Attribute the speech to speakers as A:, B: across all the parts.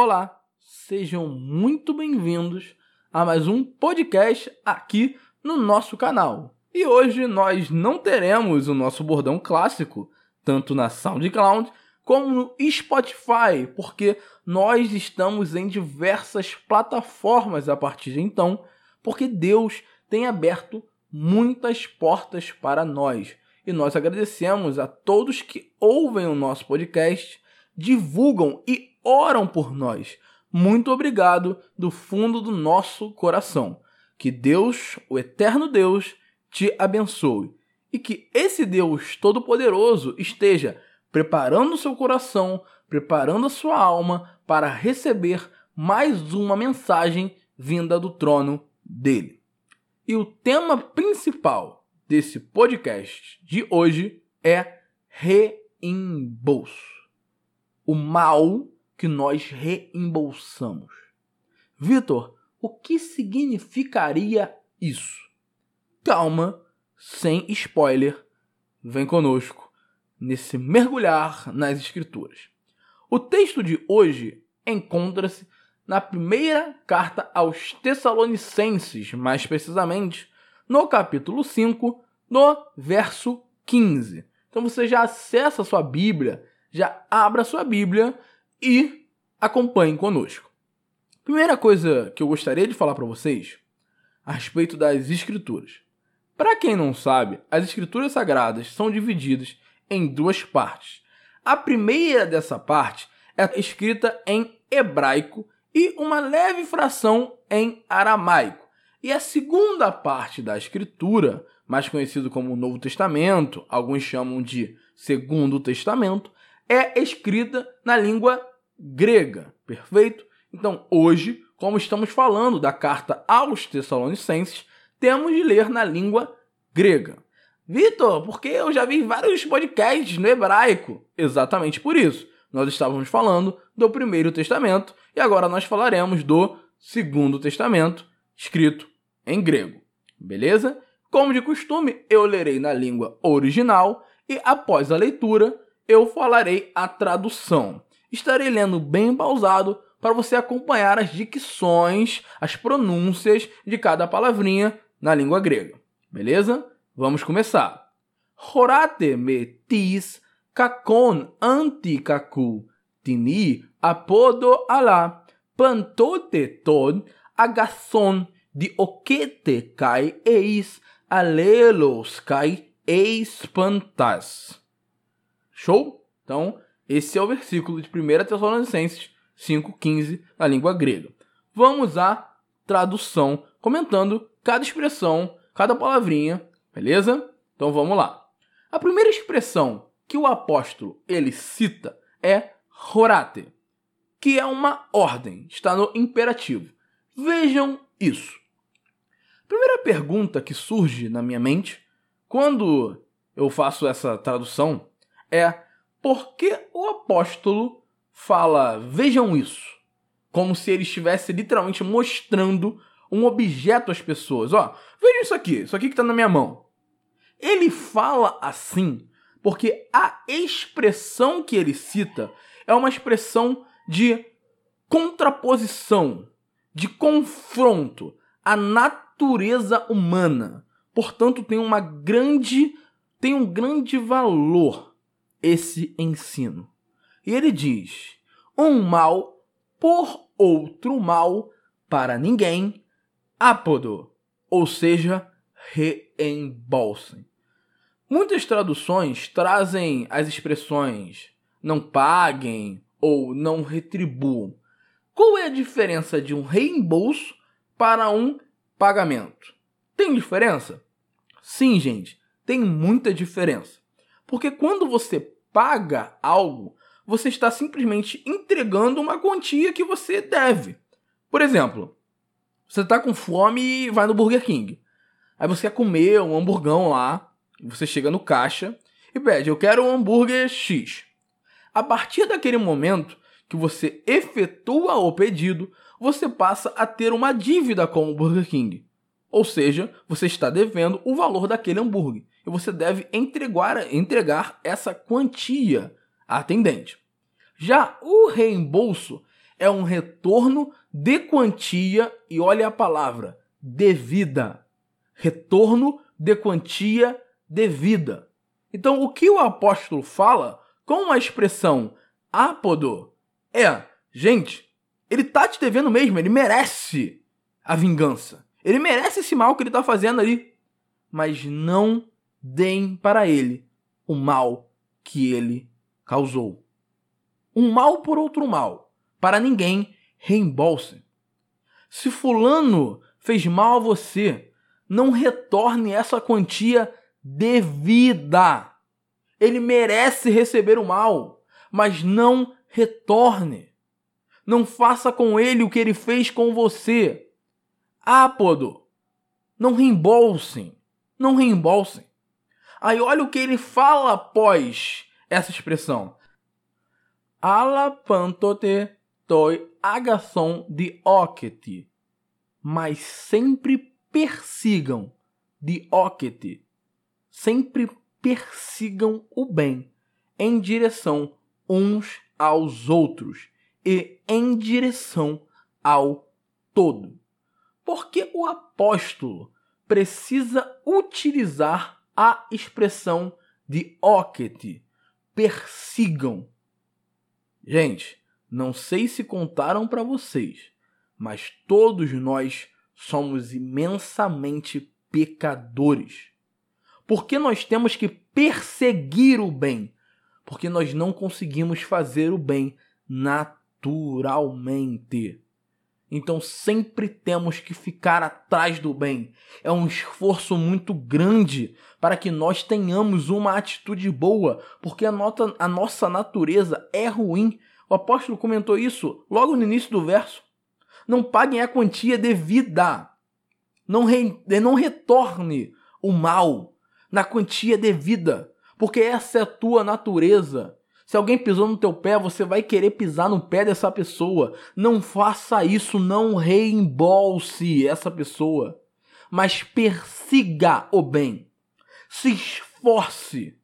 A: Olá, sejam muito bem-vindos a mais um podcast aqui no nosso canal. E hoje nós não teremos o nosso bordão clássico, tanto na SoundCloud como no Spotify, porque nós estamos em diversas plataformas a partir de então, porque Deus tem aberto muitas portas para nós. E nós agradecemos a todos que ouvem o nosso podcast, divulgam e oram por nós. Muito obrigado do fundo do nosso coração. Que Deus, o eterno Deus, te abençoe e que esse Deus Todo-Poderoso esteja preparando seu coração, preparando a sua alma para receber mais uma mensagem vinda do trono dele. E o tema principal desse podcast de hoje é reembolso. O mal que nós reembolsamos. Vitor, o que significaria isso? Calma, sem spoiler, vem conosco nesse mergulhar nas Escrituras. O texto de hoje encontra-se na primeira carta aos Tessalonicenses, mais precisamente no capítulo 5, no verso 15. Então você já acessa a sua Bíblia, já abra sua Bíblia e acompanhem conosco. Primeira coisa que eu gostaria de falar para vocês a respeito das Escrituras. Para quem não sabe, as Escrituras Sagradas são divididas em duas partes. A primeira dessa parte é escrita em hebraico e uma leve fração em aramaico. E a segunda parte da Escritura, mais conhecido como Novo Testamento, alguns chamam de Segundo Testamento, é escrita na língua grega, perfeito? Então, hoje, como estamos falando da carta aos Tessalonicenses, temos de ler na língua grega. Vitor, porque eu já vi vários podcasts no hebraico. Exatamente por isso. Nós estávamos falando do Primeiro Testamento e agora nós falaremos do Segundo Testamento, escrito em grego. Beleza? Como de costume, eu lerei na língua original e após a leitura eu falarei a tradução. Estarei lendo bem pausado para você acompanhar as dicções, as pronúncias de cada palavrinha na língua grega. Beleza? Vamos começar. Horate me tis kakon antikaku tini apodo ala pantote tod agason de okete kai eis alelos kai eis pantas. Show? Então, esse é o versículo de 1 Tessalonicenses 5,15 na língua grega. Vamos à tradução, comentando cada expressão, cada palavrinha, beleza? Então vamos lá. A primeira expressão que o apóstolo ele cita é horate, que é uma ordem, está no imperativo. Vejam isso. Primeira pergunta que surge na minha mente quando eu faço essa tradução é por que o apóstolo fala vejam isso? Como se ele estivesse literalmente mostrando um objeto às pessoas. Ó, veja isso aqui, isso aqui que está na minha mão. Ele fala assim porque a expressão que ele cita é uma expressão de contraposição, de confronto à natureza humana. Portanto, tem uma grande tem um grande valor esse ensino. E ele diz: um mal por outro mal para ninguém, ápodo, ou seja, reembolsem. Muitas traduções trazem as expressões não paguem ou não retribuam. Qual é a diferença de um reembolso para um pagamento? Tem diferença? Sim, gente, tem muita diferença. Porque quando você paga algo, você está simplesmente entregando uma quantia que você deve. Por exemplo, você está com fome e vai no Burger King. Aí você quer comer um hamburgão lá, você chega no caixa e pede: Eu quero um hambúrguer X. A partir daquele momento que você efetua o pedido, você passa a ter uma dívida com o Burger King. Ou seja, você está devendo o valor daquele hambúrguer e você deve entregar, entregar essa quantia à atendente. Já o reembolso é um retorno de quantia, e olha a palavra, devida. Retorno de quantia devida. Então, o que o apóstolo fala com a expressão ápodo é, gente, ele tá te devendo mesmo, ele merece a vingança. Ele merece esse mal que ele tá fazendo ali. Mas não deem para ele o mal que ele causou. Um mal por outro mal. Para ninguém reembolse. Se fulano fez mal a você, não retorne essa quantia devida. Ele merece receber o mal, mas não retorne. Não faça com ele o que ele fez com você. Ápodo. Não reembolsem. Não reembolsem. Aí olha o que ele fala após essa expressão. Alapantote toi agason de oketi. Mas sempre persigam de oketi. Sempre persigam o bem em direção uns aos outros e em direção ao todo. Porque o apóstolo precisa utilizar a expressão de oket, persigam. Gente, não sei se contaram para vocês, mas todos nós somos imensamente pecadores. Porque nós temos que perseguir o bem? Porque nós não conseguimos fazer o bem naturalmente. Então sempre temos que ficar atrás do bem. É um esforço muito grande para que nós tenhamos uma atitude boa, porque a, nota, a nossa natureza é ruim. O apóstolo comentou isso logo no início do verso. Não paguem a quantia devida. Não, re, não retorne o mal na quantia devida, porque essa é a tua natureza. Se alguém pisou no teu pé, você vai querer pisar no pé dessa pessoa. Não faça isso, não reembolse essa pessoa, mas persiga o bem. Se esforce,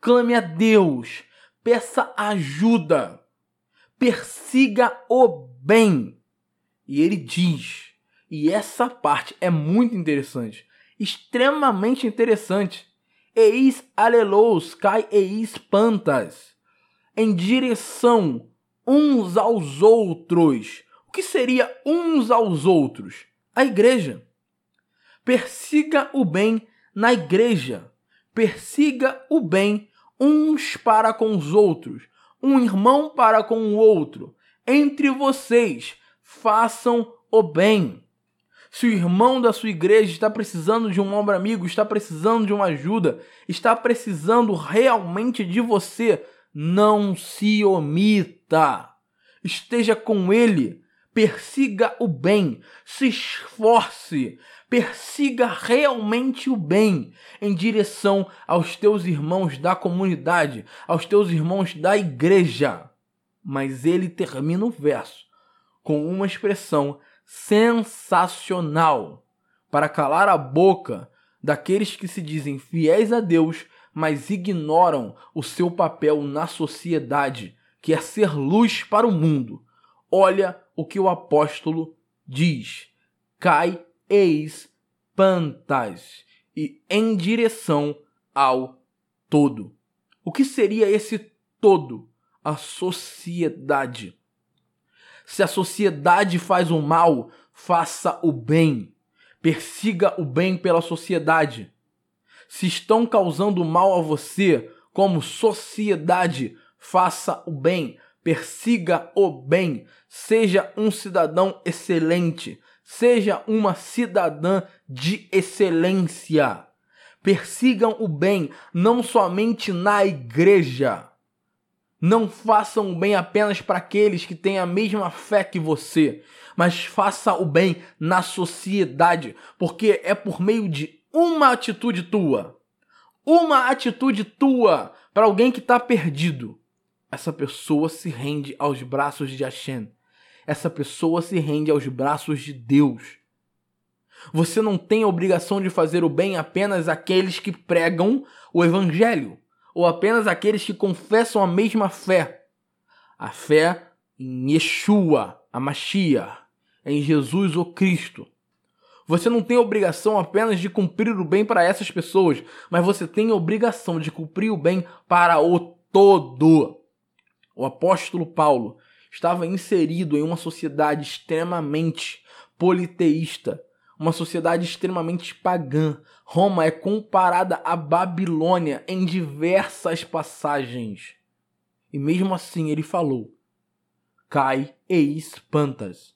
A: clame a Deus, peça ajuda, persiga o bem. E ele diz, e essa parte é muito interessante extremamente interessante. Eis alelos cai eis pantas em direção uns aos outros. O que seria uns aos outros? A igreja. Persiga o bem na igreja. Persiga o bem uns para com os outros, um irmão para com o outro. Entre vocês, façam o bem. Se o irmão da sua igreja está precisando de um ombro amigo, está precisando de uma ajuda, está precisando realmente de você, não se omita. Esteja com ele, persiga o bem, se esforce, persiga realmente o bem em direção aos teus irmãos da comunidade, aos teus irmãos da igreja. Mas ele termina o verso com uma expressão sensacional para calar a boca daqueles que se dizem fiéis a Deus, mas ignoram o seu papel na sociedade, que é ser luz para o mundo. Olha o que o apóstolo diz: cai eis pantas e em direção ao todo. O que seria esse todo? A sociedade. Se a sociedade faz o mal, faça o bem. Persiga o bem pela sociedade. Se estão causando mal a você, como sociedade, faça o bem. Persiga o bem. Seja um cidadão excelente. Seja uma cidadã de excelência. Persigam o bem não somente na igreja não façam o bem apenas para aqueles que têm a mesma fé que você, mas faça o bem na sociedade, porque é por meio de uma atitude tua, uma atitude tua para alguém que está perdido. Essa pessoa se rende aos braços de Hashem. Essa pessoa se rende aos braços de Deus. Você não tem a obrigação de fazer o bem apenas àqueles que pregam o evangelho ou apenas aqueles que confessam a mesma fé. A fé em Yeshua, a Mashiach, em Jesus o Cristo. Você não tem obrigação apenas de cumprir o bem para essas pessoas, mas você tem obrigação de cumprir o bem para o todo. O apóstolo Paulo estava inserido em uma sociedade extremamente politeísta, uma sociedade extremamente pagã. Roma é comparada à Babilônia em diversas passagens. E mesmo assim ele falou: cai e espantas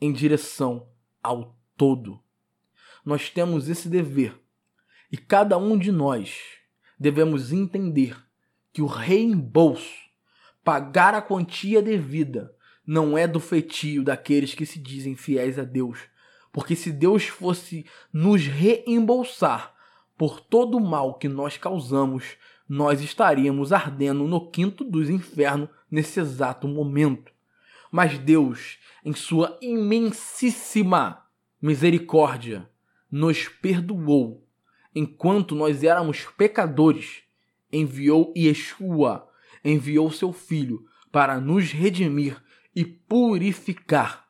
A: em direção ao todo. Nós temos esse dever e cada um de nós devemos entender que o reembolso, pagar a quantia devida, não é do feitio daqueles que se dizem fiéis a Deus. Porque se Deus fosse nos reembolsar por todo o mal que nós causamos, nós estaríamos ardendo no quinto dos infernos nesse exato momento. Mas Deus, em sua imensíssima misericórdia, nos perdoou. Enquanto nós éramos pecadores, enviou Yeshua, enviou seu filho para nos redimir e purificar.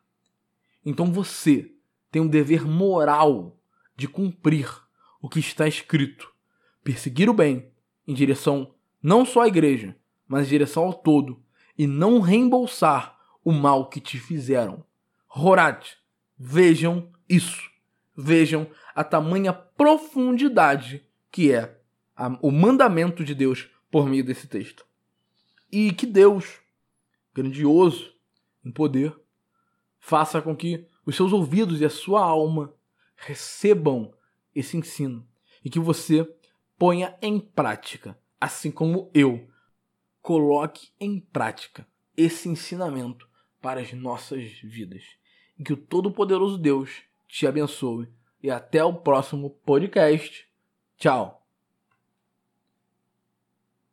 A: Então você tem o dever moral de cumprir o que está escrito, perseguir o bem em direção não só à igreja, mas em direção ao todo, e não reembolsar o mal que te fizeram. Horat, vejam isso. Vejam a tamanha profundidade que é a, o mandamento de Deus por meio desse texto. E que Deus, grandioso em poder, faça com que os seus ouvidos e a sua alma recebam esse ensino e que você ponha em prática, assim como eu coloque em prática esse ensinamento para as nossas vidas. E que o Todo-Poderoso Deus te abençoe e até o próximo podcast. Tchau!